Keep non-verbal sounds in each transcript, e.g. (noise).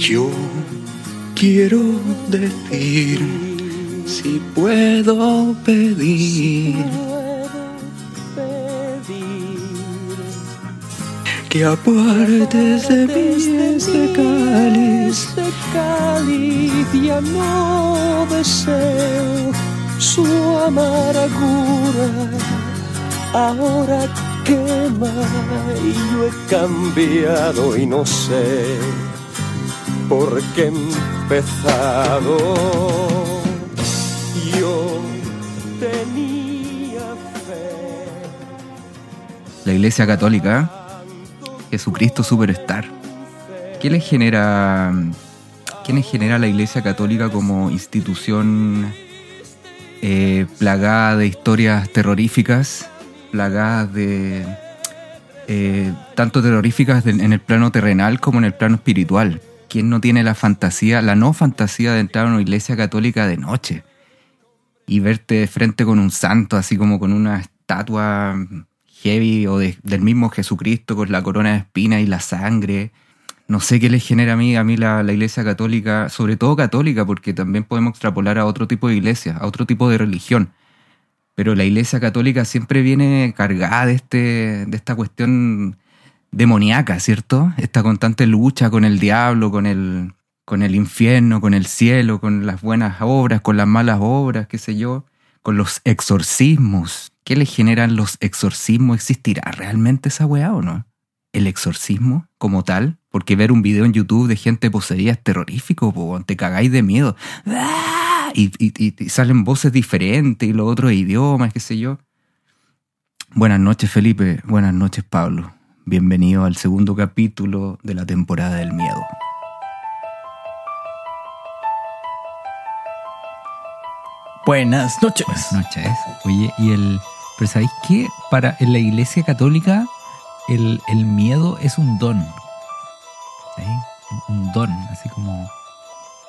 Yo quiero decir si puedo pedir que apartes de mí este cáliz, ya no deseo su amargura. Ahora quema y yo he cambiado y no sé por qué he empezado. Yo tenía fe. La Iglesia Católica, Jesucristo Superstar. ¿Qué le genera, genera la Iglesia Católica como institución eh, plagada de historias terroríficas, plagadas de eh, tanto terroríficas en el plano terrenal como en el plano espiritual? ¿Quién no tiene la fantasía, la no fantasía de entrar a una iglesia católica de noche y verte de frente con un santo, así como con una estatua heavy o de- del mismo Jesucristo con la corona de espinas y la sangre. No sé qué le genera a mí, a mí la, la iglesia católica, sobre todo católica, porque también podemos extrapolar a otro tipo de iglesia, a otro tipo de religión. Pero la iglesia católica siempre viene cargada de, este, de esta cuestión demoníaca, ¿cierto? Esta constante lucha con el diablo, con el, con el infierno, con el cielo, con las buenas obras, con las malas obras, qué sé yo, con los exorcismos. ¿Qué le generan los exorcismos? ¿Existirá realmente esa weá o no? El exorcismo como tal, porque ver un video en YouTube de gente poseída es terrorífico, po, te cagáis de miedo. ¡Ah! Y- y- y salen voces diferentes y los otros idiomas, qué sé yo. Buenas noches Felipe, buenas noches Pablo. Bienvenido al segundo capítulo de la temporada del miedo. Buenas noches. Buenas noches. Oye, y el. Pero ¿sabéis qué? Para en la iglesia católica, el, el miedo es un don. ¿Sí? Un don, así como.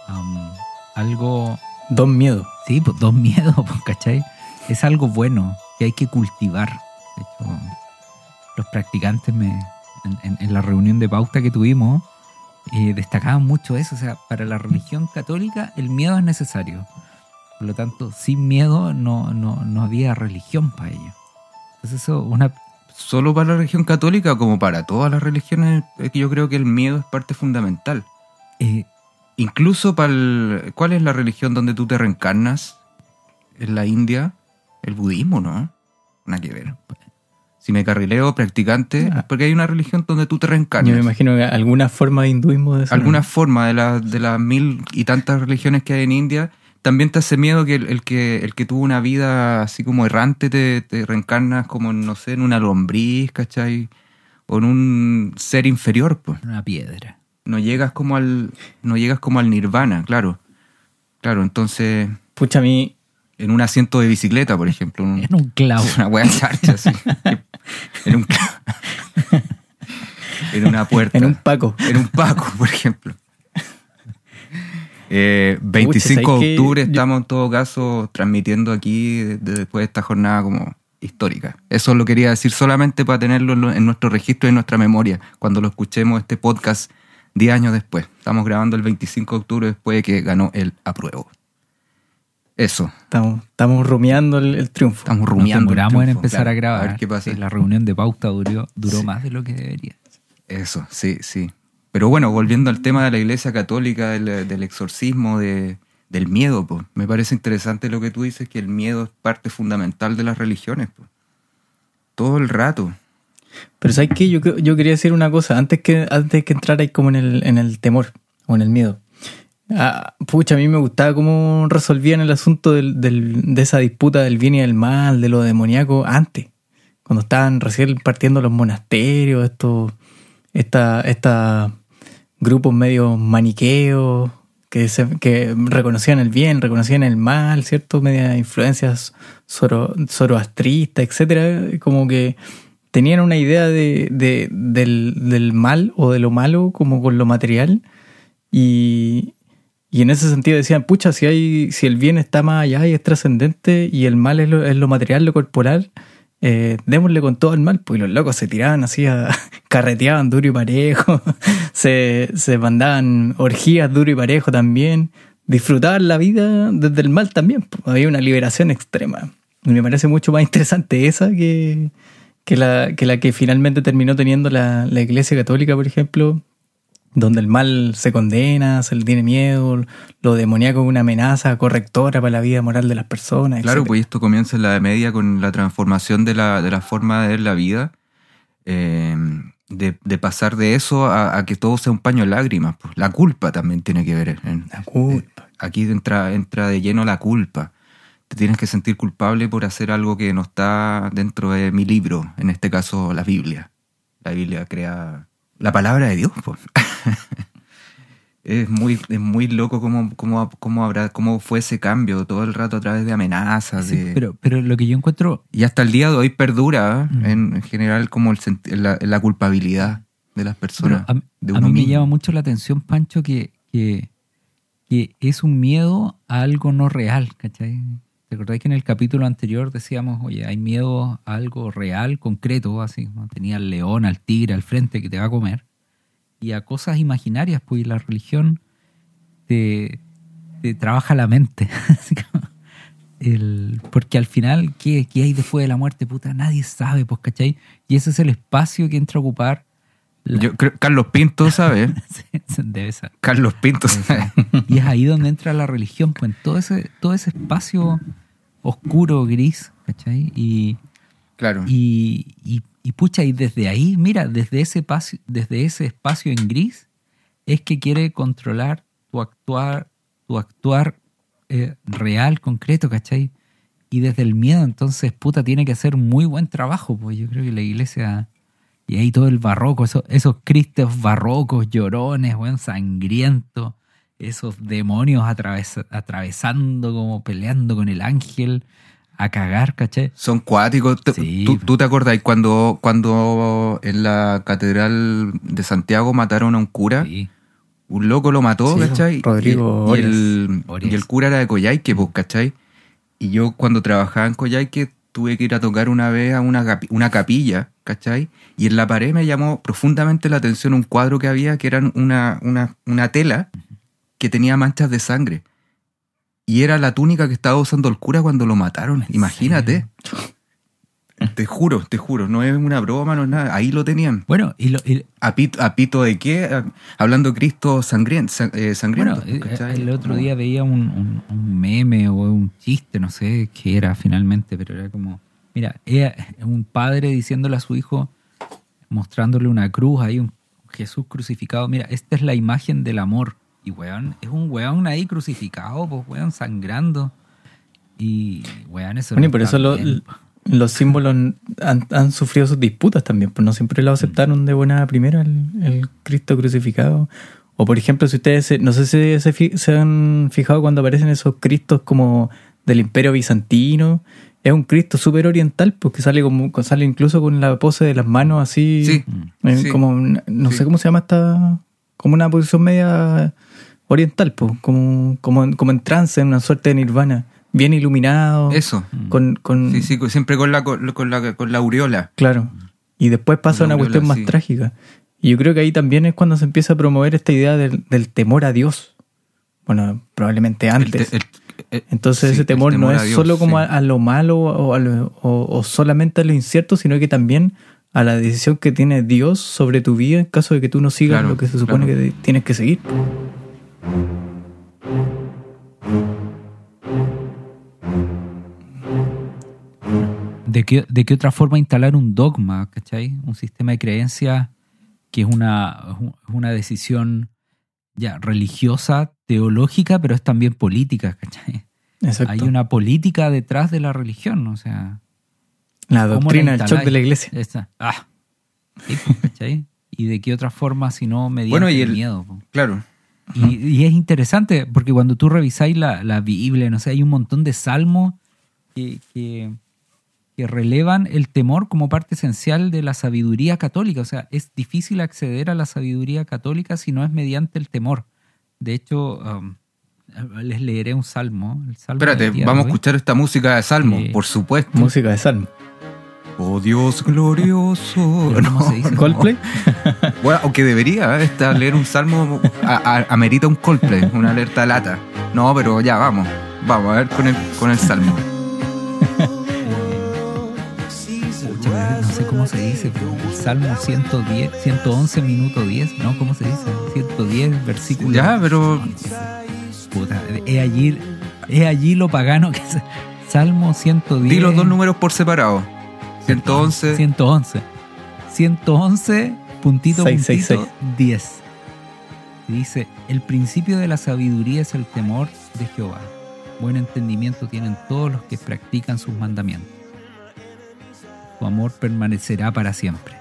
am, algo. Don Miedo. Sí, pues don miedo, (laughs) ¿cachai? Es algo bueno que hay que cultivar. De hecho, los practicantes me, en, en- en la reunión de pauta que tuvimos eh, destacaban mucho eso. O sea, para la religión católica el miedo es necesario. Por lo tanto, sin miedo no, no, no había religión para ello. Entonces eso, una... ¿Solo para la religión católica como para todas las religiones? Yo creo que el miedo es parte fundamental. eh, Incluso para el... ¿Cuál es la religión donde tú te reencarnas? ¿En la India? El budismo, ¿no? Nada que ver. Si me carrileo, practicante, Ah. porque hay una religión donde tú te Yo reencarnas. me imagino que alguna forma de hinduismo de eso. Alguna forma de, la- de las mil y tantas religiones que hay en India, también te hace miedo que el, el que el que tuvo una vida así como errante te, te reencarnas como, no sé, en una lombriz, ¿cachai? O en un ser inferior, pues. una piedra. No llegas como al, no llegas como al nirvana, claro. Claro, entonces, Pucha, a mí. en un asiento de bicicleta, por ejemplo. un- En un clavo. (laughs) una wea charcha, así. (laughs) en un en una puerta. En un Paco. En un Paco, por ejemplo. Eh, 25 de octubre estamos en todo caso transmitiendo aquí de- de- después de esta jornada como histórica. Eso lo quería decir solamente para tenerlo en lo- en nuestro registro y en nuestra memoria cuando lo escuchemos este podcast 10 años después. Estamos grabando el 25 de octubre después de que ganó el apruebo. Eso, Estamos, estamos rumiando el, el triunfo. estamos Nos rumiando. el demoramos en empezar claro. a grabar. A ver qué pasa. La reunión de pauta duró, duró Sí. más de lo que debería. Eso, sí, sí. Pero bueno, volviendo al tema de la iglesia católica, del, del exorcismo, de, del miedo, pues, me parece interesante lo que tú dices, que el miedo es parte fundamental de las religiones. pues. Todo el rato. Pero ¿sabes qué? Yo, yo quería decir una cosa. Antes que, antes que entrar ahí como en el, en el temor o en el miedo. Ah, pucha, a mí me gustaba cómo resolvían el asunto de esa disputa del bien y del mal, de lo demoníaco, antes. Cuando estaban recién partiendo los monasterios, estos esta, esta grupos medio maniqueos que, se- reconocían el bien, reconocían el mal, ¿cierto? Media influencias zoro, zoroastristas, etcétera, como que tenían una idea de, de- del, del mal o de lo malo como con lo material y, y en ese sentido decían, pucha, si, hay, si el bien está más allá y es trascendente y el mal es lo, es lo material, lo corporal, eh, démosle con todo el mal. Pues los locos se tiraban así a (laughs) carreteaban duro y parejo, (laughs) se, se mandaban orgías duro y parejo también, disfrutaban la vida desde el mal también. po. Había una liberación extrema. Y me parece mucho más interesante esa que, que, la, que la que finalmente terminó teniendo la, la Iglesia Católica, por ejemplo, donde el mal se condena, se le tiene miedo, lo demoníaco es una amenaza correctora para la vida moral de las personas. Claro, etcétera. pues esto comienza en la Media con la transformación de la, de la forma de ver la vida, eh, de, de pasar de eso a, a que todo sea un paño de lágrimas. pues. La culpa también tiene que ver. en- La culpa. aquí entra, entra de lleno la culpa. Te tienes que sentir culpable por hacer algo que no está dentro de mi libro, en este caso la Biblia. La Biblia crea la palabra de Dios. pues. (laughs) es, muy, es muy loco cómo, cómo, cómo, habrá, cómo fue ese cambio todo el rato a través de amenazas. Sí, de- pero, pero lo que yo encuentro Y hasta el día de hoy perdura ¿eh? Mm. en, en general como el la, la culpabilidad de las personas. Bueno, a, de a mí me llama mucho la atención, Pancho, que, que, que es un miedo a algo no real, ¿cachai? ¿Te acordás que en el capítulo anterior decíamos, oye, hay miedo a algo real, concreto, así? Tenía al león, al tigre al frente que te va a comer, y a cosas imaginarias, pues la religión te, trabaja la mente. (laughs) El- porque al final, ¿qué, ¿qué hay después de la muerte? Puta, nadie sabe, pues, ¿cachai? Y ese es el espacio que entra a ocupar la- Yo creo- Carlos Pinto, ser. (laughs) Carlos Pinto, ¿sabes? Y es ahí donde entra la religión, pues en todo ese, todo ese espacio oscuro, gris, ¿cachai? Y, claro. y, y, y pucha, y desde ahí, mira, desde ese, espacio, desde ese espacio en gris, es que quiere controlar tu actuar, tu actuar eh, real, concreto, ¿cachai? Y desde el miedo, entonces, puta, tiene que hacer muy buen trabajo, pues yo creo que la iglesia... Y ahí todo el barroco, esos, esos cristos barrocos, llorones, weón, sangrientos, esos demonios atraves- atravesando, como peleando con el ángel, a cagar, ¿caché? Son cuáticos. Sí. ¿Tú, tú te acordás cuando, cuando en la catedral de Santiago mataron a un cura? Sí. Un loco lo mató, Sí, ¿cachai? Rodrigo y, y el, Orias. y el cura era de Coyhaique, pues, ¿cachai? Y yo cuando trabajaba en Coyhaique tuve que ir a tocar una vez a una, una capilla, ¿cachai? Y en la pared me llamó profundamente la atención un cuadro que había que era una, una, una tela que tenía manchas de sangre. Y era la túnica que estaba usando el cura cuando lo mataron. ¿En Imagínate. Te juro, te juro, no es una broma, no es nada. Ahí lo tenían. Bueno, y, lo- y- ¿A pito, a pito de qué? Hablando de Cristo sangrien- sang- eh, sangriento. bueno, eh, el otro día veía un, un- un meme o un chiste, no sé qué era finalmente, pero era como, mira, era un padre diciéndole a su hijo, mostrándole una cruz, ahí un Jesús crucificado, mira, esta es la imagen del amor. Y weón, es un weón ahí crucificado, pues weón, sangrando. Y weón, eso Bueno, y no por eso lo-. Los símbolos han, han sufrido sus disputas también, pues no siempre lo aceptaron de buena primera el, el Cristo crucificado. O por ejemplo, si ustedes, se- no sé si se, han fijado cuando aparecen esos Cristos como del Imperio Bizantino, es un Cristo súper oriental, porque sale como sale incluso con la pose de las manos así, Sí, eh, sí. como no Sí. sé cómo se llama esta, como una posición media oriental, pues, como, como, como en trance, en una suerte de nirvana, bien iluminado. Eso. Con, con, Sí, sí, siempre con la, con, con la, con la aureola. Claro. Y después pasa Una una cuestión más sí. trágica. Y yo creo que ahí también es cuando se empieza a promover esta idea del, del temor a Dios. Bueno, probablemente El antes. te- el- el- Entonces sí, ese temor, no es Dios, solo como sí. a, a lo malo o, a lo- o- o solamente a lo incierto, sino que también a la decisión que tiene Dios sobre tu vida en caso de que tú no sigas Claro, lo que se supone claro. que tienes que seguir. ¿De qué, ¿De qué otra forma instalar un dogma, ¿cachai? Un sistema de creencias que es una, es una decisión ya religiosa, teológica, pero es también política, ¿cachai? Exacto. Hay una política detrás de la religión, o sea... la ¿cómo doctrina, el shock de la iglesia. Ah, sí, ¿cachai? ¿Y de qué otra forma si no mediante Bueno, y el el- miedo? po? Claro. Y, y es interesante porque cuando tú revisáis la, la Biblia, no sé, hay un montón de salmos que, que, que relevan el temor como parte esencial de la sabiduría católica. O sea, es difícil acceder a la sabiduría católica si no es mediante el temor. De hecho, um, les leeré un salmo. El salmo Espérate, vamos a escuchar esta música de Salmo, por supuesto. Música de salmo. Oh Dios glorioso. (laughs) Pero ¿Cómo se dice? Coldplay. Bueno, aunque debería, ¿eh? Esta, leer un salmo a- a- amerita un Coldplay, una alerta lata. No, pero ya, vamos. Vamos a ver con el, con el salmo. No sé cómo se dice. pero El Salmo 110, 111, minuto 10, ¿no? ¿Cómo se dice? 110, versículo. Ya, pero Puta, es allí, es allí lo pagano que es. Salmo 110. di los dos números por separado. 111. 111. 111, puntito, puntito, 10. Y dice, el principio de la sabiduría es el temor de Jehová. Buen entendimiento tienen todos los que practican sus mandamientos. Tu amor permanecerá para siempre.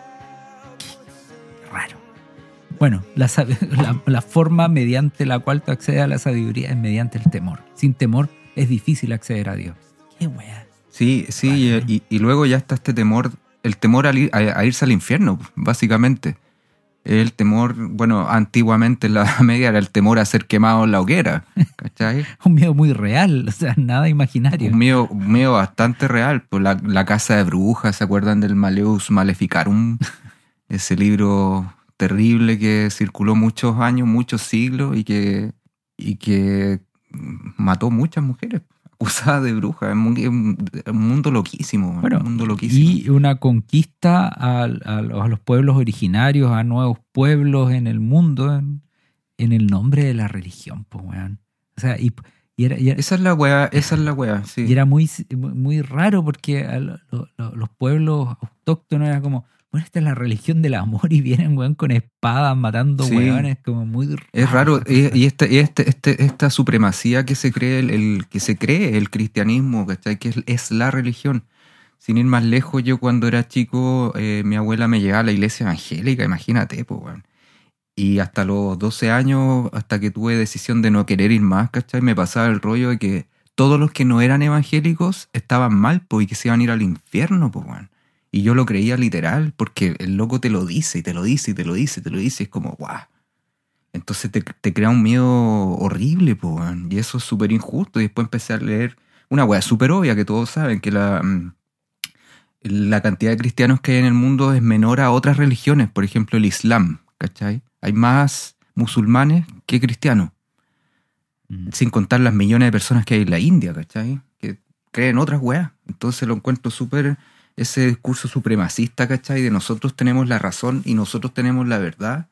Raro. Bueno, la, (laughs) la- la forma mediante la cual tú accedes a la sabiduría es mediante el temor. Sin temor es difícil acceder a Dios. Qué wea. Sí, sí, Vale. y, y luego ya está este temor, el temor a, a irse al infierno, básicamente. El temor, bueno, antiguamente en la Edad Media era el temor a ser quemado en la hoguera, ¿cachai? (laughs) Un miedo muy real, o sea, nada imaginario. Un miedo, un miedo bastante real. Pues la, la casa de brujas, ¿se acuerdan del Maleus Maleficarum? (laughs) Ese libro terrible que circuló muchos años, muchos siglos y que, y que mató muchas mujeres acusadas de brujas. Es un, mundo loquísimo. Bueno, un mundo loquísimo. y una conquista a, los, a los pueblos originarios, a nuevos pueblos en el mundo, en, en el nombre de la religión, pues, weón. O sea, y, y era, y era- Esa es la weá, esa es la weá, sí. y era muy, muy raro porque a lo- lo- lo- los pueblos autóctonos era como, bueno, esta es la religión del amor y vienen, weón, con espadas matando Sí. weones, como muy Es raro, y, y este, y este, este- esta supremacía que se cree el, el- que se cree el cristianismo, ¿cachai? Que es, es la religión. Sin ir más lejos, yo cuando era chico, eh, mi abuela me llevaba a la iglesia evangélica, imagínate, pues, weón. Y hasta los 12 años, hasta que tuve decisión de no querer ir más, ¿cachai? Me pasaba el rollo de que todos los que no eran evangélicos estaban mal, pues, y que se iban a ir al infierno, pues, weón. Y yo lo creía literal, porque el loco te lo dice, y te lo dice, y te lo dice, y te lo dice, y es como, guau. Entonces te, te crea un miedo horrible, po, y eso es súper injusto. Y después empecé a leer una weá súper obvia que todos saben, que la, mm, la cantidad de cristianos que hay en el mundo es menor a otras religiones, por ejemplo el Islam, ¿cachai? Hay más musulmanes que cristianos, Mm. sin contar las millones de personas que hay en la India, ¿cachai? Que creen otras weas. Entonces lo encuentro súper, ese discurso supremacista, ¿cachai? De nosotros tenemos la razón y nosotros tenemos la verdad,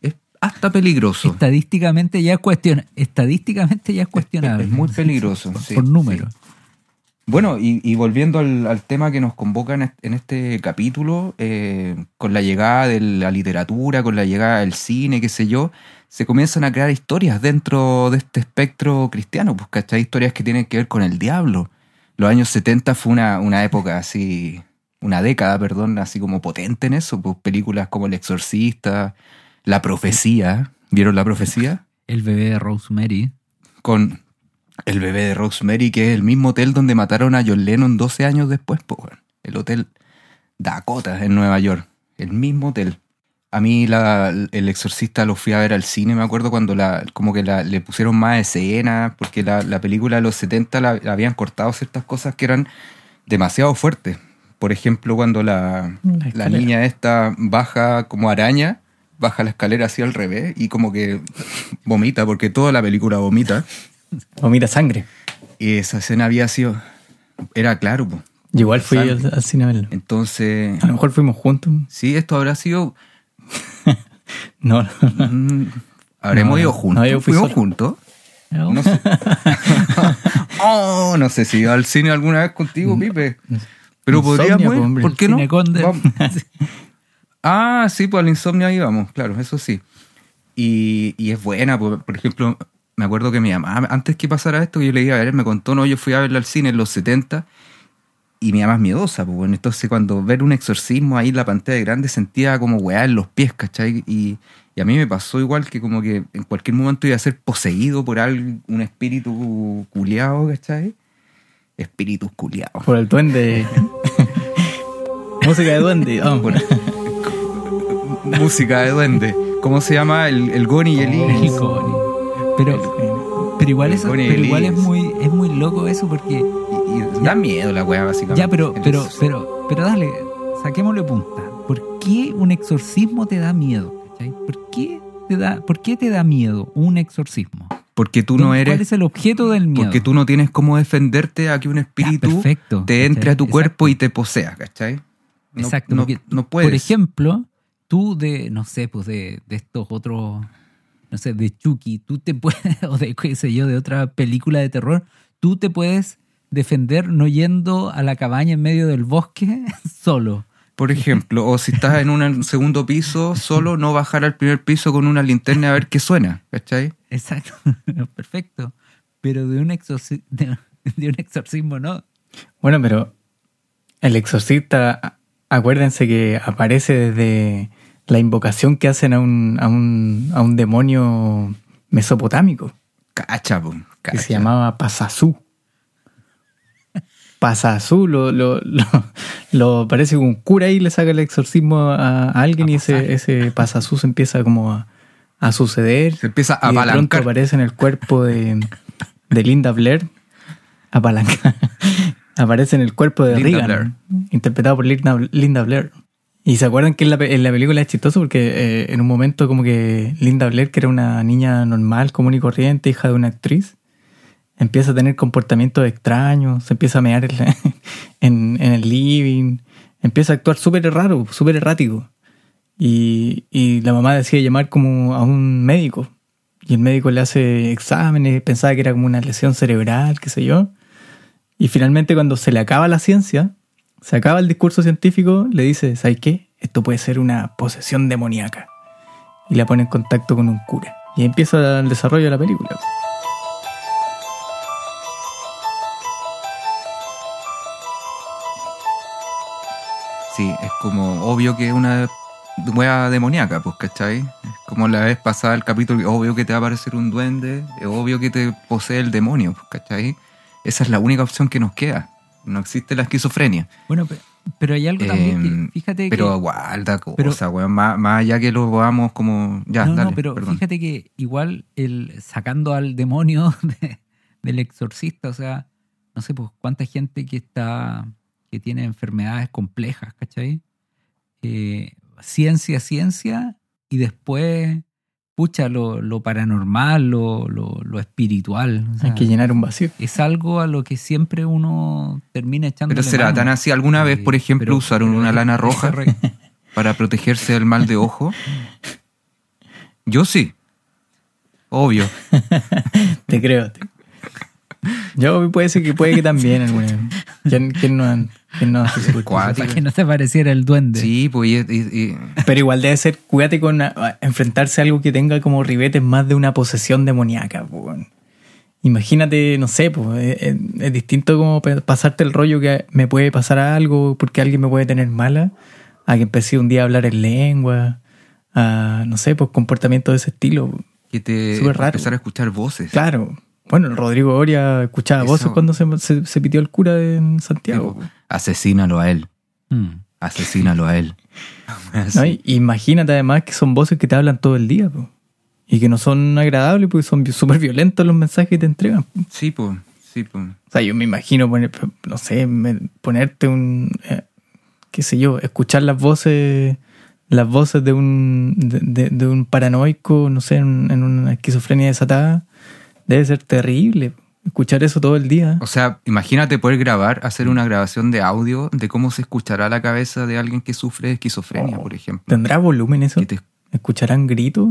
es hasta peligroso. Estadísticamente ya es cuestiona, estadísticamente ya es cuestionable. es muy peligroso, Por, sí, por número. Bueno, y, y volviendo al, al tema que nos convoca en este, en este capítulo, eh, con la llegada de la literatura, con la llegada del cine, qué sé yo, se comienzan a crear historias dentro de este espectro cristiano, pues, ¿cachai? Historias que tienen que ver con el diablo. Los años 70 fue una, una época así, una década, perdón, así como potente en eso, pues películas como El Exorcista, La Profecía, ¿vieron La Profecía? El bebé de Rosemary. con el bebé de Rosemary, que es el mismo hotel donde mataron a John Lennon 12 años después, pues, el hotel Dakota en Nueva York, el mismo hotel. A mí la, el exorcista lo fui a ver al cine, me acuerdo cuando la, como que la- le pusieron más escenas, porque la, la película de los 70 la, la habían cortado ciertas cosas que eran demasiado fuertes. Por ejemplo, cuando la, La niña esta baja como araña, baja la escalera así al revés y como que vomita, porque toda la película vomita. (laughs) O mira sangre. Y esa escena había sido. Era claro. Yo igual fui al, al cine a verlo. Entonces. A lo mejor fuimos juntos. Sí, esto habrá sido. (laughs) No, no. mm, Habremos No, ido juntos. ¿Fuimos juntos? No sé. (laughs) oh, no sé si ido al cine alguna vez contigo, Pipe. Pero Insomnia, podríamos po, ir, hombre. ¿Por qué no? Vamos. (laughs) Ah, sí, pues al insomnio íbamos, claro, eso sí. Y, y es buena, por, por ejemplo, me acuerdo que mi mamá, antes que pasara esto, yo le iba a ver, me contó, no, yo fui a verla al cine en los 70 y mi mamá es miedosa, pues bueno, entonces cuando ver un exorcismo ahí en la pantalla grande sentía como weá en los pies, ¿cachai? Y, y a mí me pasó igual que como que en cualquier momento iba a ser poseído por algún, un espíritu culiado, ¿cachai? Espíritus culiados. Por el duende. (laughs) Música de duende. Ah, Bueno, música de duende. ¿Cómo se llama? El, el Goni y el El Iris. Goni. Pero, pero igual, El eso, pero igual es muy, es muy loco eso porque Y, y da miedo la weá, básicamente. Ya, pero, pero, pero, pero dale, saquémosle punta. ¿Por qué un exorcismo te da miedo? ¿cachai? ¿Por qué te da, por qué te da miedo un exorcismo? Porque tú no ¿Cuál eres. es el objeto del miedo? Porque tú no tienes cómo defenderte a que un Ya, espíritu perfecto, te entre ¿cachai? a tu cuerpo Exacto. y te posea, ¿cachai? No- Exacto. No, porque, no puedes. Por ejemplo, tú de, no sé, pues de, de estos otros, no sé, de Chucky, tú te puedes, (laughs) o de qué sé yo, de otra película de terror, tú te puedes defender no yendo a la cabaña en medio del bosque (laughs) solo. Por ejemplo, o si estás en un (laughs) segundo piso, solo no bajar al primer piso con una linterna a ver qué suena, ¿cachai? Exacto, perfecto. Pero de un, exorci- de, de un exorcismo no. Bueno, pero el exorcista, acuérdense que aparece desde la invocación que hacen a un, a un, a un demonio mesopotámico Cacha, que se llamaba Pasazú. Pasazú lo, lo, lo, lo- parece un cura ahí le saca el exorcismo a, a alguien A y ese, ese Pasazú se empieza como a, a suceder. Se empieza a y de pronto apalancar. aparece en el cuerpo de, de Linda Blair. Apalanca. Aparece en el cuerpo de Linda Regan, interpretado por Linda, Linda Blair. Y se acuerdan que en la, en la película es chistoso porque eh, en un momento como que Linda Blair, que era una niña normal, común y corriente, hija de una actriz, empieza a tener comportamientos extraños, se empieza a mear en, la- (laughs) en- en el living, empieza a actuar súper raro, súper errático. Y, y la mamá decide llamar como a un médico. Y el médico le hace exámenes, pensaba que era como una lesión cerebral, qué sé yo. Y finalmente cuando se le acaba la ciencia, se acaba el discurso científico, le dice, ¿sabes qué? Esto puede ser una posesión demoníaca. Y la pone en contacto con un cura. Y empieza el desarrollo de la película. Sí, es como obvio que es una wea demoníaca, pues, ¿cachai? Es como la vez pasada el capítulo, obvio que te va a aparecer un duende, es obvio que te posee el demonio, pues, ¿cachai? Esa es la única opción que nos queda. No existe la esquizofrenia. Bueno, pe- pero hay algo también Em, que, fíjate Pero que... igual, da cosa, pero- weón. Más, más allá que lo veamos como. Ya, no, dale, no, pero perdón. fíjate que igual el sacando al demonio (laughs) de- del exorcista, o sea, no sé, pues cuánta gente que está, que tiene enfermedades complejas, ¿cachai? Eh, ciencia, ciencia, y después, pucha, lo, lo paranormal, lo, lo, lo espiritual. o sea, Hay que llenar un vacío. es algo a lo que siempre uno termina echando. Pero será tan así. ¿Alguna vez, por ejemplo, usaron una (laughs) lana roja para protegerse del mal de ojo? Yo sí. Obvio. (laughs) Te creo. te- Yo puede ser que puede que también alguna vez. ¿Quién, quién no, han- quién no (laughs) (laughs) Cuático. Para que no se pareciera el duende. Sí, pues. y- y- y- Pero igual debe ser, cuídate con a- a enfrentarse a algo que tenga como ribetes más de una posesión demoníaca. weón. Imagínate, no sé, pues, es, es- es distinto como pasarte el rollo que me puede pasar algo porque alguien me puede tener mala, a que empecé un día a hablar en lengua, a, no sé, pues comportamientos de ese estilo. que te Súper raro. empezar a escuchar voces. Claro. Bueno, el Rodrigo Oria escuchaba Eso- voces cuando se, se, se pitió el cura en Santiago. Asesínalo a él. Mm. Asesínalo a él. (laughs) ¿no? Y imagínate además que son voces que te hablan todo el día, po. y que no son agradables porque son súper violentos los mensajes que te entregan. po. Sí, pues. Sí. O sea, yo me imagino poner, no sé, me- ponerte un, eh, qué sé yo, escuchar las voces, las voces de un, de, de- de un paranoico, no sé, en, en una esquizofrenia desatada, debe ser terrible. Escuchar eso todo el día. O sea, imagínate poder grabar, hacer una grabación de audio de cómo se escuchará la cabeza de alguien que sufre de esquizofrenia, Oh. por ejemplo. ¿Tendrá volumen eso? Te- ¿Escucharán gritos?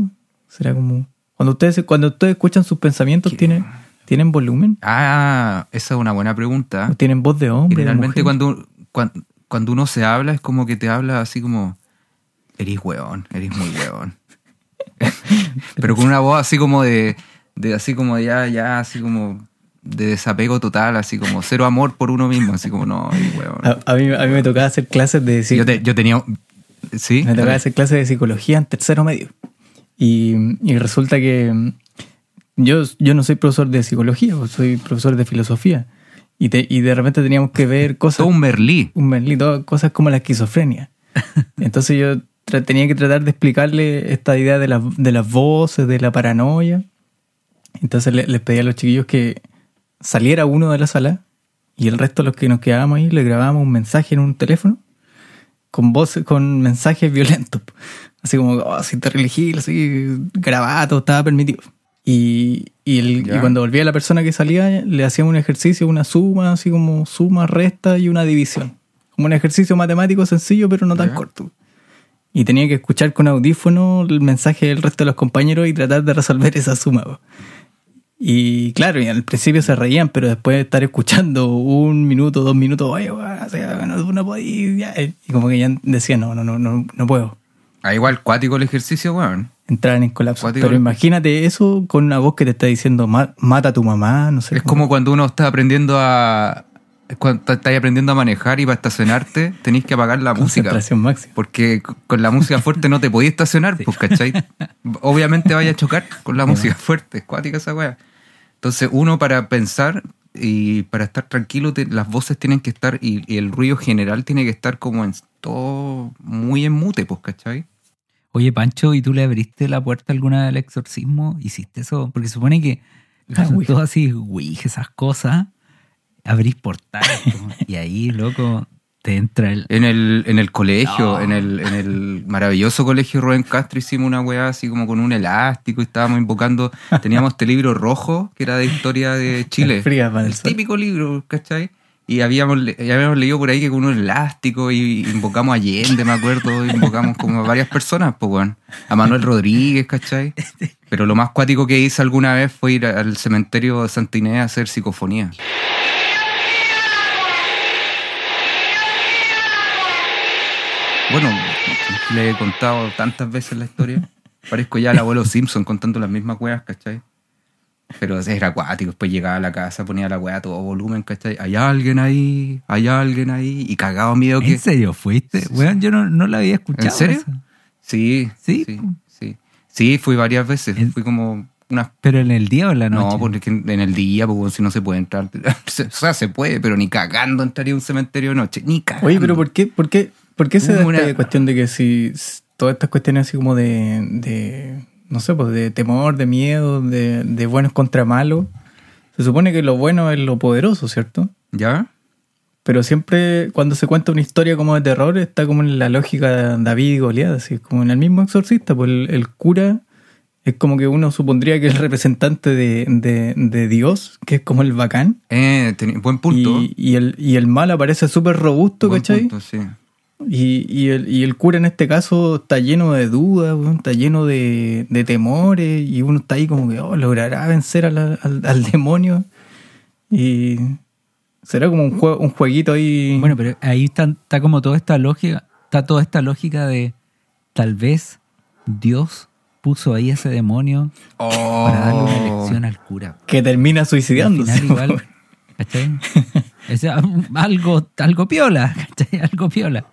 ¿Será como... Cuando ustedes, cuando ustedes escuchan sus pensamientos, ¿Qué? ¿tienen, ¿tienen volumen? Ah, esa es una buena pregunta. ¿O tienen voz de hombre? Generalmente cuando, cuando, cuando uno se habla es como que te habla así como, eres hueón, eres muy hueón. (laughs) (laughs) Pero con una voz así como de, de así como ya, ya, así como de desapego total, así como cero amor por uno mismo, así como no, hueón. A, a mí, a mí me tocaba hacer clases de... Yo, te- yo tenía, sí, Me tocaba hacer clases de psicología en tercero medio. Y, y resulta que yo, yo no soy profesor de psicología, pues soy profesor de filosofía. Y, te- y de repente teníamos que ver cosas... todo un merlí. un merlito, cosas como la esquizofrenia. (laughs) Entonces yo tenía que tratar de explicarle esta idea de, las- de las voces, de la paranoia. Entonces le- les pedí a los chiquillos que saliera uno de la sala y el resto, los que nos quedábamos ahí, le grabábamos un mensaje en un teléfono con voces, con mensajes violentos. (laughs) Así como, oh, si te religí, así, grabado, estaba permitido. Y, y, el- y cuando volvía la persona que salía, le hacían un ejercicio, una suma, así como suma, resta y una división. Como un ejercicio matemático sencillo, pero no tan corto. Y tenía que escuchar con audífono el mensaje del resto de los compañeros y tratar de resolver esa suma. po. Y claro, y al principio se reían, pero después de estar escuchando un minuto, dos minutos, oye, weón, o sea, no, no podí, ya", y como que ya decían, no, no, no, no, no puedo. Ah, igual cuático el ejercicio, weón. Entraban en colapso. Cuático. Pero imagínate eso con una voz que te está diciendo, "Ma- mata a tu mamá, no sé. Es como cuando uno está aprendiendo a. Cuando estás aprendiendo a manejar y para estacionarte (laughs) tenéis que apagar la música. máxima. Porque con la música fuerte no te podías estacionar, (laughs) pues, ¿cachai? Obviamente vaya a chocar con la música fuerte, es cuática esa weá. Entonces, uno para pensar y para estar tranquilo, te- las voces tienen que estar y, y el ruido general tiene que estar como en todo muy en mute, pues, ¿cachai? Oye, Pancho, ¿y tú le abriste la puerta alguna del exorcismo? ¿Hiciste eso? Porque supone que Ah, (laughs) son así, Ouija, esas cosas, abrís portales. po, (laughs) y ahí, loco, te entra el... En el, en el colegio, en, el, en el maravilloso colegio Rubén Castro hicimos una weá así como con un elástico y estábamos invocando, teníamos este libro rojo que era de historia de (laughs) Chile. Fría para el el sol. típico libro, ¿cachai? Y habíamos, habíamos leído por ahí que con un elástico y invocamos a Allende, me acuerdo, invocamos como a varias personas, pues weón. A Manuel Rodríguez, ¿cachai? (laughs) Pero lo más cuático que hice alguna vez fue ir al cementerio de Santa Inés a hacer psicofonía. Bueno, le he contado tantas veces la historia. Parezco ya el abuelo Simpson contando las mismas weas, ¿cachai? Pero era acuático. Después llegaba a la casa, ponía la wea a todo volumen, ¿cachai? Hay alguien ahí, hay alguien ahí. Y cagado miedo que. ¿En serio fuiste? Weón, yo no, no la había escuchado. ¿En serio? esa. Sí, Sí. sí, sí. Sí, fui varias veces. Fui como unas. ¿Pero en el día o en la noche? No, porque en el día, pues si no se puede entrar. (laughs) O sea, se puede, pero ni cagando entraría a un cementerio de noche. Ni cagando. Oye, pero ¿por qué, por qué, por qué se da Una- esta cuestión de que si todas estas cuestiones así como de, de no sé, pues de temor, de miedo, de, de buenos contra malos, se supone que lo bueno es lo poderoso, ¿cierto? ¿Ya? Pero siempre cuando se cuenta una historia como de terror está como en la lógica de David y Goliat, así como en el mismo exorcista, pues el, el cura es como que uno supondría que es el representante de, de- de Dios, que es como el bacán, Eh, buen punto. y, y el, y el mal aparece súper robusto, Buen ¿cachai? punto, sí. Y, y, el, y el cura en este caso está lleno de dudas, está lleno de, de temores y uno está ahí como que oh, logrará vencer a la- al, al (laughs) demonio. Y será como un, juego, un jueguito ahí. Bueno, pero ahí está, está como toda esta lógica, está toda esta lógica de tal vez Dios puso ahí ese demonio para darle una Oh. lección al cura. que termina Y al suicidándose. final igual, ¿cachai? (laughs) O sea, (laughs) algo, algo piola, ¿cachai? (laughs) Algo piola.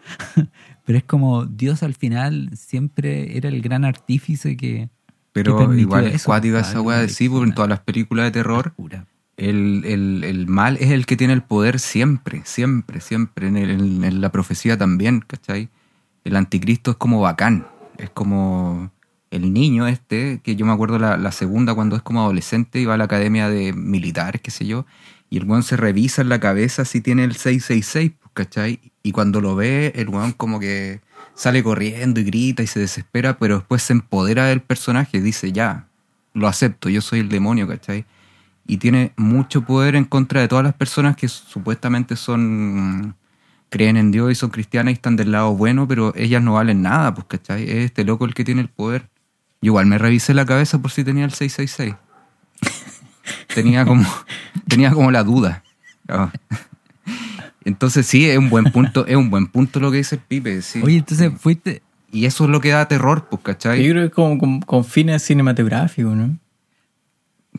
Pero es como Dios al final siempre era el gran artífice que... Pero igual es cuática esa weá de sí, porque en todas las películas de terror el, el- el mal es el que tiene el poder siempre, siempre, siempre. En, el- en- en la profecía también, ¿cachai? El anticristo es como bacán, es como el niño este, que yo me acuerdo la, la segunda cuando es como adolescente y va a la academia de militares, qué sé yo, y el weón se revisa en la cabeza si tiene el 666, pues, ¿cachai? Y cuando lo ve, el weón como que sale corriendo y grita y se desespera, pero después se empodera del personaje y dice, ya, lo acepto, yo soy el demonio, ¿cachai? Y tiene mucho poder en contra de todas las personas que supuestamente son creen en Dios y son cristianas y están del lado bueno, pero ellas no valen nada, pues, ¿cachai? Es este loco el que tiene el poder. Yo igual me revisé la cabeza por si tenía el 666. Tenía como (laughs) tenía como la duda. Ah. Entonces sí, es un buen punto, es un buen punto lo que dice el Pipe, sí. Oye, entonces fuiste... y eso es lo que da terror, pues, ¿cachai? Yo creo que es como con, con fines cinematográficos, ¿no?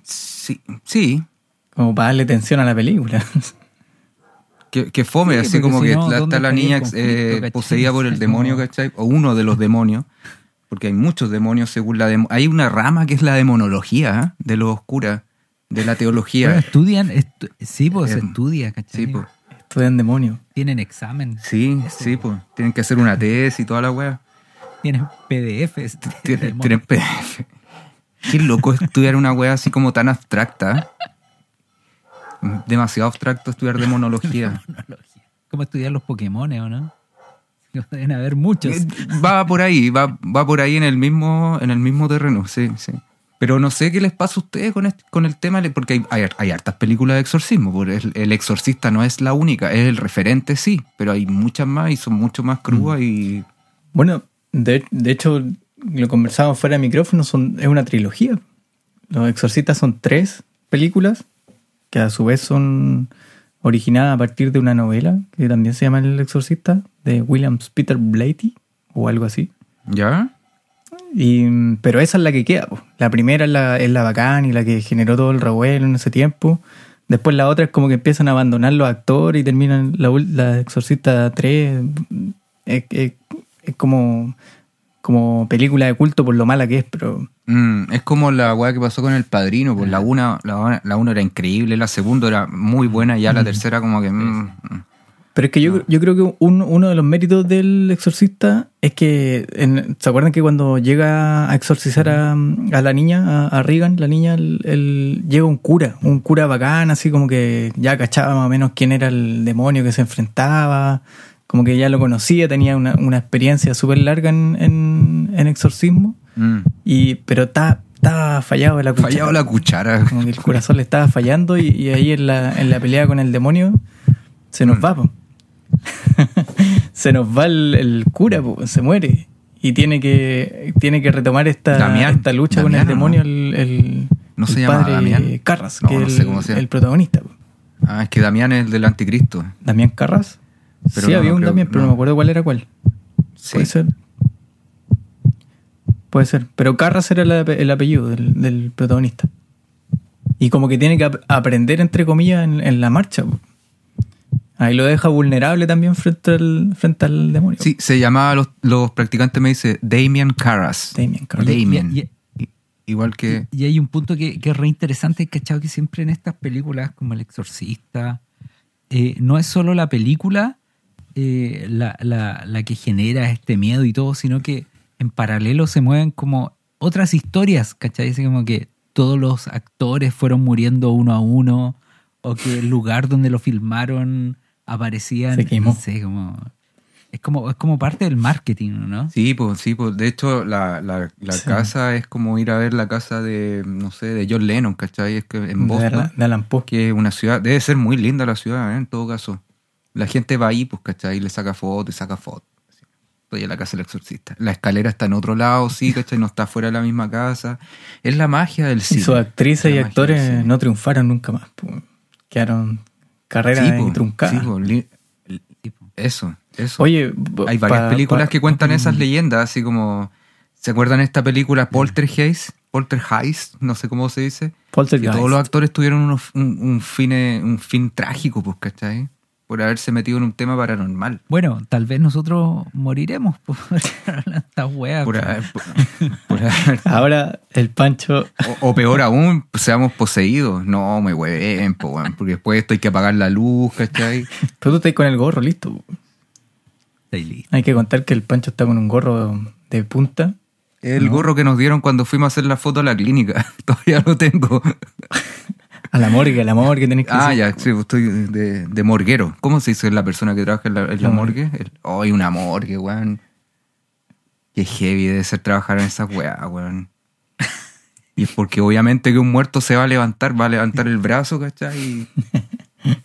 Sí, sí. Como para darle tensión a la película. (laughs) Que, que fome, Sí, así como si que no, la- ¿dónde está la niña eh, poseída por el demonio, ¿cachai? O uno de los demonios, porque hay muchos demonios según la demo. Hay una rama que es la demonología, ¿eh? de los oscura, de la Bueno, teología. estudian, estu- sí, pues se Eh, estudia, ¿cachai? sí, pues. Estudian demonios. Tienen examen, Sí, sí, pues. Tienen que hacer una tesis y toda la wea. tienen PDFs. Tienen, tienen PDF. Qué loco estudiar una wea así como tan abstracta. Demasiado abstracto estudiar (laughs) demonología. Como estudiar los Pokémon, ¿o no? Deben haber muchos. Eh, Va por ahí, va, va por ahí en el mismo, en el mismo terreno, sí, sí. Pero no sé qué les pasa a ustedes con, este- con el tema, porque hay, hay, hay hartas películas de exorcismo. porque El, el exorcista no es la única, es el referente, sí, pero hay muchas más y son mucho más crudas y. Bueno, de, de hecho, lo conversábamos fuera de micrófono, son, es una trilogía. Los Exorcistas son tres películas que a su vez son originadas a partir de una novela que también se llama El Exorcista, de William Peter Blatty o algo así. ¿Ya? Y, pero esa es la que queda. po. La primera es la, es la bacán y la que generó todo el revuelo en ese tiempo. Después la otra es como que empiezan a abandonar los actores y terminan la, la Exorcista 3. Es, es- es como, como película de culto por lo mala que es, pero Mm, es como la weá que pasó con el padrino, pues la una, la, la una era increíble, la segunda era muy buena, y ya la tercera como que. mm, mm. Pero es que yo, yo creo que un- uno de los méritos del exorcista es que, en- ¿se acuerdan que cuando llega a exorcizar a, a la niña, a, a Regan, la niña, el, el- llega un cura, un cura bacán, así como que ya cachaba más o menos quién era el demonio que se enfrentaba, como que ya lo conocía, tenía una, una experiencia súper larga en, en, en exorcismo, Mm. y, pero está estaba fallado la cuchara. Fallado la cuchara. Como que el corazón le estaba fallando y, y ahí en la, en la pelea con el demonio se nos Mm. va, po. (laughs) se nos va el, el cura, po, se muere. Y tiene que, tiene que retomar esta, Damián. esta lucha con el Damián, ¿o demonio, no? el, el, ¿No el se llama padre Damián? Carras, No, que no es sé el, llama. protagonista. po. Ah, es que Damián es el del anticristo. Damián Carras. Pero sí, había un creo- Damián, pero no. me acuerdo cuál era cuál. Sí. Puede ser. Puede ser. Pero Carras era el, ape- el apellido del, del protagonista. Y como que tiene que ap- aprender, entre comillas, en, en la marcha. po. Ahí lo deja vulnerable también frente al, frente al demonio. Sí, se llamaba, los, los practicantes me dice Damien Carras. Damien Carras. Damien. Y- Igual que. Y hay un punto que, que es re interesante, ¿cachado? Que siempre en estas películas como El Exorcista, eh, no es solo la película eh, la, la- la que genera este miedo y todo, sino que en paralelo se mueven como otras historias, ¿cachai? Así como que todos los actores fueron muriendo uno a uno, o que el lugar donde lo filmaron aparecían, Se quemó. no sé, como... Es como, es como parte del marketing, ¿no? Sí, pues, sí, pues. De hecho, la, la, la Sí. casa es como ir a ver la casa de, no sé, de John Lennon, ¿cachai? Es que en de, Boston, de Alan Poe. que es una ciudad, debe ser muy linda la ciudad, ¿eh? en todo caso. La gente va ahí, pues, ¿cachai? Y le saca fotos, y saca fotos. Estoy en la casa del exorcista. La escalera está en otro lado, sí, ¿cachai? No está fuera de la misma casa. Es la magia del Y cine. sus actrices y actores no triunfaron nunca más. po. Quedaron carreras Sí, po, truncadas. sí, po, li- Tipo, eso, eso. Oye, Hay varias pa- películas pa- que cuentan esas leyendas, así como. ¿Se acuerdan de esta película Poltergeist? Poltergeist, no sé cómo se dice. Que Poltergeist. todos los actores tuvieron unos- un, un fin, un fin trágico, pues, ¿cachai? Por haberse metido en un tema paranormal. Bueno, tal vez nosotros moriremos (laughs) por estas weas. Por haber- por- por haber- Ahora el Pancho o, o peor aún, seamos poseídos. No, me hueven, po, porque después esto hay que apagar la luz, ¿cachai? Pero tú estás con el gorro listo. Estoy listo. Hay que contar que el Pancho está con un gorro de punta. El gorro que nos dieron cuando fuimos a hacer la foto a la clínica. (laughs) Todavía lo tengo. A la morgue, a la morgue tenés que Ah, decir. ya, sí, estoy de, de morguero. ¿Cómo se dice la persona que trabaja en la, en la morgue? El- Oh, hay una morgue, weón. Qué heavy debe ser trabajar en esa weá, weón. Y es porque obviamente que un muerto se va a levantar, va a levantar el brazo, ¿cachai? Y- (laughs)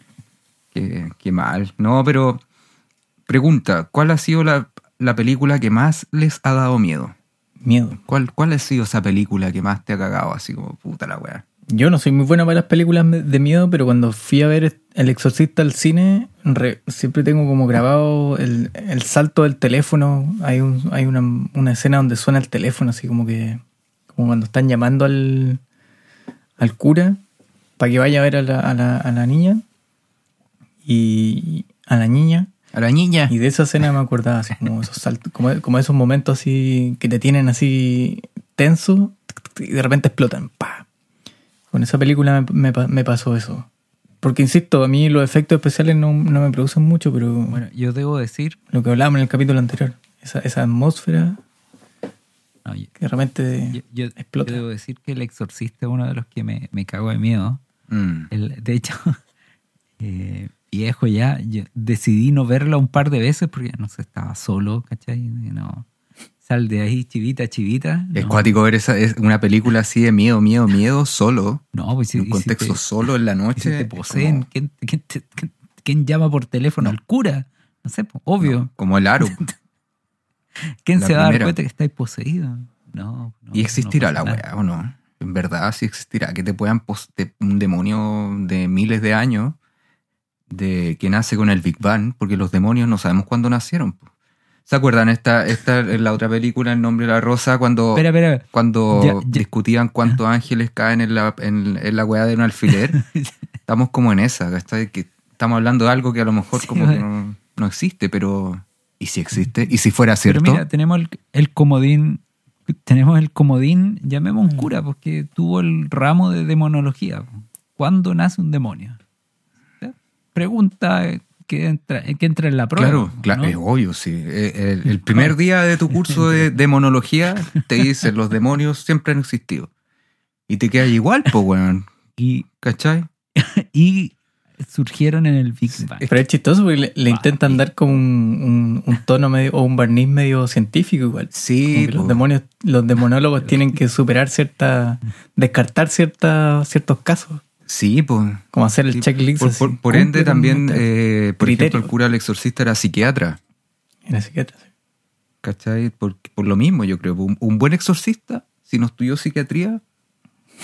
qué, qué mal. No, pero pregunta, ¿cuál ha sido la, la película que más les ha dado miedo? Miedo. ¿Cuál, ¿Cuál ha sido esa película que más te ha cagado así como puta la weá? Yo no soy muy bueno para las películas de miedo, pero cuando fui a ver El Exorcista al cine, re- siempre tengo como grabado el, el salto del teléfono. Hay, un, hay una, una escena donde suena el teléfono, así como que. como cuando están llamando al, al cura para que vaya a ver a la, a la, a la niña. Y. a la niña. A la niña. Y de esa escena me acordaba, así como esos saltos, como, como esos momentos así que te tienen así tenso y de repente explotan. ¡pa! Con esa película me, me pa- me pasó eso. Porque insisto, a mí los efectos especiales no, no me producen mucho, pero Bueno, yo debo decir, lo que hablábamos en el capítulo anterior, esa, esa atmósfera no, yo, que de repente yo- yo- explota. yo debo decir que El Exorcista es uno de los que me, me cago de miedo. Mm. El- de hecho, (laughs) eh, viejo ya. Yo decidí no verla un par de veces porque no sé, estaba solo, ¿cachai? Y No. Sal de ahí, chivita, chivita. Es cuático ver esa, es una película así de miedo, miedo, miedo, solo. No, pues si, en un si contexto te- solo en la noche. si te poseen, como- ¿quién, quién te- quién- quién llama por teléfono al cura? No sé, pues, obvio. no, como el aro. (laughs) ¿Quién la se va a dar cuenta que estáis poseído? No. no, ¿Y existirá la weá o no? En verdad, sí existirá. Que te puedan pos- de- un demonio de miles de años de que nace con el Big Bang, porque los demonios no sabemos cuándo nacieron. po. ¿Se acuerdan esta, esta en la otra película, El nombre de la rosa, cuando, Espera, espera. cuando Ya, ya. discutían cuántos ángeles caen en la, en, en la weá de un alfiler? (laughs) estamos como en esa, ¿cachai? Que estamos hablando de algo que a lo mejor Sí, como que no, no existe, pero... ¿Y si existe? ¿Y si fuera Pero cierto? mira, tenemos el, el comodín, tenemos el comodín, llamemos un cura, porque tuvo el ramo de demonología. ¿Cuándo nace un demonio? Pregunta que entra, que entra en la prueba. Claro, claro, ¿no? es obvio, sí. Eh, El, el primer día de tu curso de (laughs) demonología te dicen los demonios siempre han existido. Y te quedas igual, pues, weón. Y, ¿Cachai? (laughs) y surgieron en el Big Bang. Pero es chistoso porque le, le intentan dar como un, un- un tono medio o un barniz medio científico igual. Sí, los demonios, los demonólogos tienen que superar cierta, descartar cierta, ciertos casos, Sí, pues. como hacer el Sí, checklist. Por, así. por- por ende, también, eh, por criterio. ejemplo, el cura del exorcista era psiquiatra. Era psiquiatra, sí. ¿Cachai? Por, por lo mismo, yo creo. Un, un buen exorcista, si no estudió psiquiatría,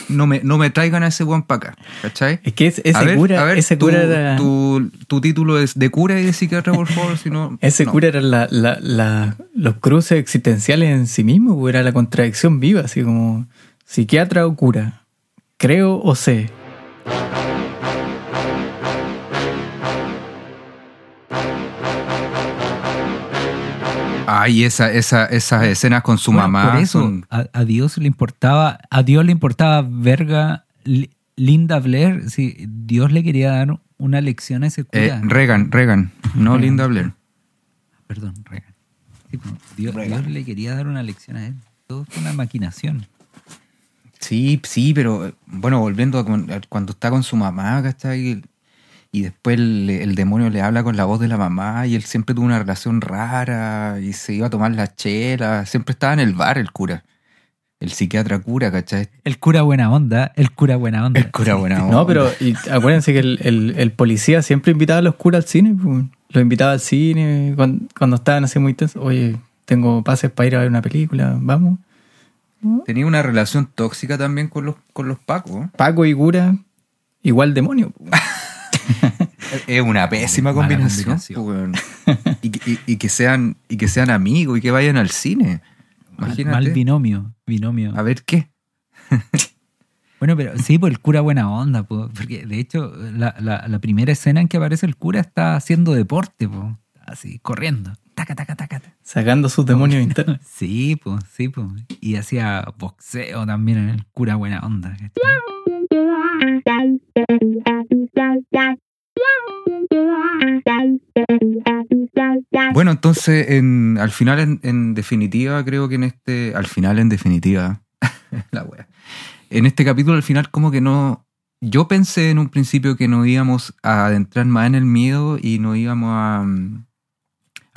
no me, no me traigan a ese buen para acá. ¿Cachai? Es que es- ese ver, cura, ver, ese tu, cura era, tu, tu título es de cura y de psiquiatra, por favor, si no. (laughs) ese no. cura era la, la- la- los cruces existenciales en sí mismo, pues, era la contradicción viva, así como psiquiatra o cura, creo o sé. Ay, esa, esa, esas escenas con su Bueno, mamá. Por eso son- a, a Dios le importaba, a Dios le importaba verga Li- Linda Blair. Sí, Dios le quería dar una lección a ese cura. eh, Reagan, Reagan, no Reagan. Linda Blair. Perdón, Reagan. Sí, pues, Dios, Reagan. Dios le quería dar una lección a él. Todo fue una maquinación. Sí, sí, pero eh, bueno, volviendo a, cuando está con su mamá, ¿cachai? Y después el, el demonio le habla con la voz de la mamá y él siempre tuvo una relación rara y se iba a tomar la chela. Siempre estaba en el bar el cura. El psiquiatra cura, ¿cachai? El cura buena onda, el cura buena onda. El cura buena onda. No, pero y acuérdense que el, el- el policía siempre invitaba a los curas al cine. pues. Los invitaba al cine cuando, cuando estaban así muy tensos. Oye, tengo pases para ir a ver una película, vamos. Tenía una relación tóxica también con los, con los pacos. Paco y cura, igual demonio. (laughs) Es una pésima combinación. combinación. pues, y, que- y- y que sean, y que sean amigos y que vayan al cine. Mal, Imagínate. mal binomio, binomio. a ver qué. Bueno, pero sí, pues el cura buena onda, pues, porque de hecho la, la- la primera escena en que aparece el cura está haciendo deporte, pues, así, corriendo. Taca, taca, taca. Sacando sus demonios internos. (laughs) Sí, pues, sí, pues. Y hacía boxeo también en el cura buena onda. Bueno, entonces, en, al final, en, en definitiva, creo que en este. Al final, en definitiva. (laughs) la wea. En este capítulo, al final, como que no. Yo pensé en un principio que nos íbamos a adentrar más en el miedo y nos íbamos a, mm,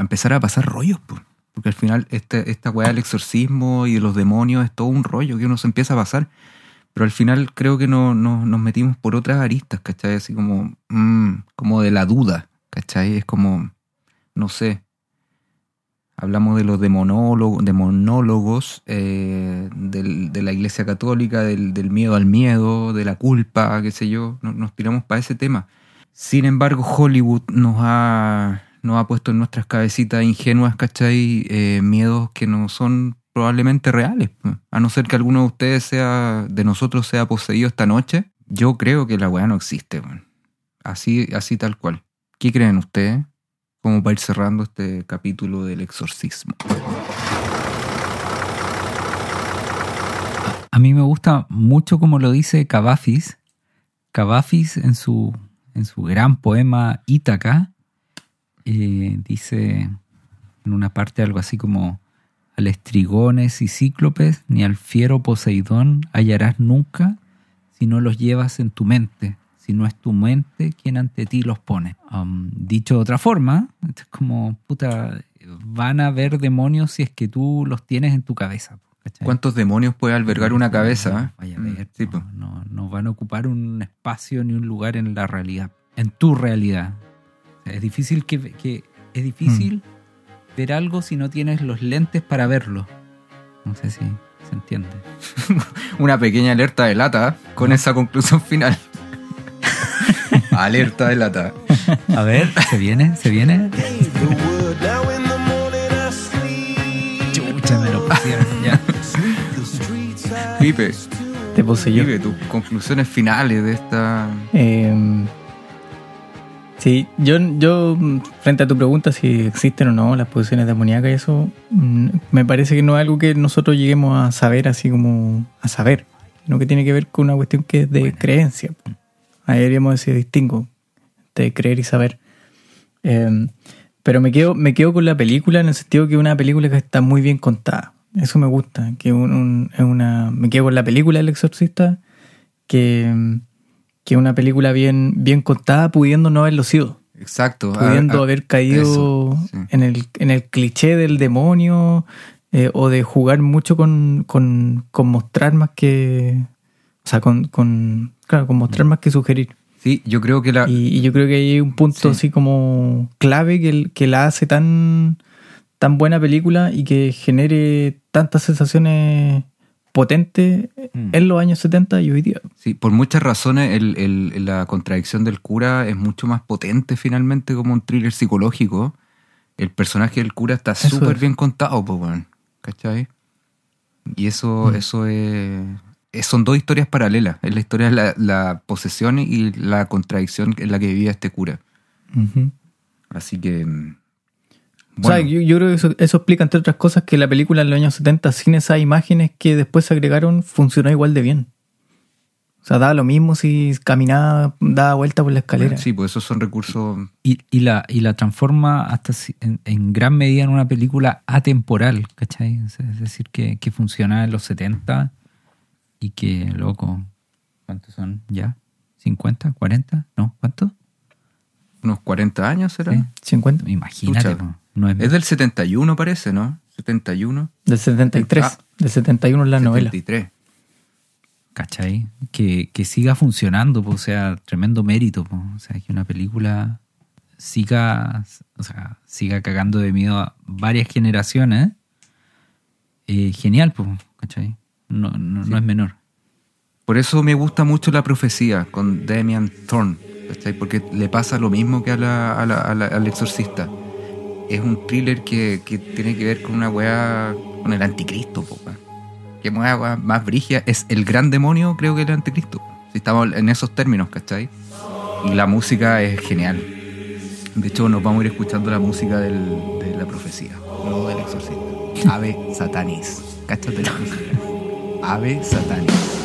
empezar a pasar rollos, po. porque al final este, esta weá del exorcismo y de los demonios es todo un rollo que uno se empieza a pasar. Pero al final creo que no, no- nos metimos por otras aristas, ¿cachai? Así como, mm, como de la duda, ¿cachai? Es como, no sé. Hablamos de los demonólogos, demonólogos eh, del- de la Iglesia Católica, del, del miedo al miedo, de la culpa, qué sé yo. Nos, nos tiramos para ese tema. Sin embargo, Hollywood nos ha, nos ha puesto en nuestras cabecitas ingenuas, ¿cachai? Eh, miedos que no son probablemente reales. A no ser que alguno de ustedes sea, de nosotros sea poseído esta noche, yo creo que la weá no existe. Así, así tal cual. ¿Qué creen ustedes? Como para ir cerrando este capítulo del exorcismo. A mí me gusta mucho como lo dice Cavafis. Cavafis en su, en su gran poema Ítaca eh, dice en una parte algo así como al estrigones y cíclopes ni al fiero Poseidón hallarás nunca si no los llevas en tu mente, si no es tu mente quien ante ti los pone. Um, dicho de otra forma, es como, puta, van a haber demonios si es que tú los tienes en tu cabeza. ¿cachai? ¿Cuántos demonios puede albergar una cabeza? Vaya a ver, sí, no, po. no, no van a ocupar un espacio ni un lugar en la realidad, en tu realidad. Es difícil que, que- es difícil Mm. ver algo si no tienes los lentes para verlo. No sé si se entiende. (laughs) Una pequeña alerta de lata con esa conclusión final. (laughs) alerta de lata. A ver, se viene, se viene. Chucha, me lo pusieron ya. Pipe, Te poseyó. Pipe, tus conclusiones finales de esta. Eh, sí, yo, yo, mm, frente a tu pregunta si existen o no las posiciones demoníacas y eso, mm, me parece que no es algo que nosotros lleguemos a saber así como a saber, sino que tiene que ver con una cuestión que es de creencia. Ahí deberíamos decir distingo de creer y saber. Eh, pero me quedo, me quedo con la película en el sentido que es una película que está muy bien contada. Eso me gusta. Que un- un- es una, me quedo con la película El Exorcista, que, que una película bien, bien contada, pudiendo no haberlo sido. Exacto. Pudiendo ah, ah, haber caído eso, sí. en, el, en el cliché del demonio eh, o de jugar mucho con, con, con mostrar más que. O sea, con, con, claro, con mostrar más que sugerir. Sí, yo creo que la. Y, y yo creo que hay un punto Sí. así como clave que, que la hace tan, tan buena película y que genere tantas sensaciones potentes Mm. en los años 70 y hoy día. Sí, por muchas razones el- el- la contradicción del cura es mucho más potente finalmente como un thriller psicológico. El personaje del cura está súper es. bien contado, pues, weón. ¿Cachai? Y eso, Mm. eso es, es- Son dos historias paralelas. Es la historia de la, la posesión y la contradicción en la que vivía este cura. Así que. O sea, yo, yo creo que eso, eso explica, entre otras cosas, que la película en los años 70, sin esas imágenes que después se agregaron, funcionó igual de bien. O sea, daba lo mismo si caminaba, daba vuelta por la escalera. sí, pues esos son recursos. Y, y la, y la transforma hasta en, en gran medida en una película atemporal, ¿cachai? Es decir, que, que funcionaba en los 70 y que, loco, ¿cuántos son ya? ¿50? ¿40? ¿No? ¿Cuántos? Unos 40 años, ¿será? Sí. 50. Imagínate, Pucha. no es, Es del 71, parece, ¿no? 71. Del 73. Ah. del 71 es la novela. 73. ¿cachai? Que, que siga funcionando, po, o sea, tremendo mérito, po. o sea, que una película siga, o sea, siga cagando de miedo a varias generaciones, eh, genial, po, ¿cachai? No, no, no es menor. Por eso me gusta mucho la profecía con Damian Thorne, ¿cachai? Porque le pasa lo mismo que a la- al exorcista. Es un thriller que, que tiene que ver con una weá, con el anticristo, po, weón. Que weá, más brigia es el gran demonio, creo que el anticristo. Si estamos en esos términos, ¿cachai? Y la música es genial. De hecho, nos vamos a ir escuchando la música del- de la profecía, no del exorcista. Ave Satanis. Cáchate la. Ave Satanis.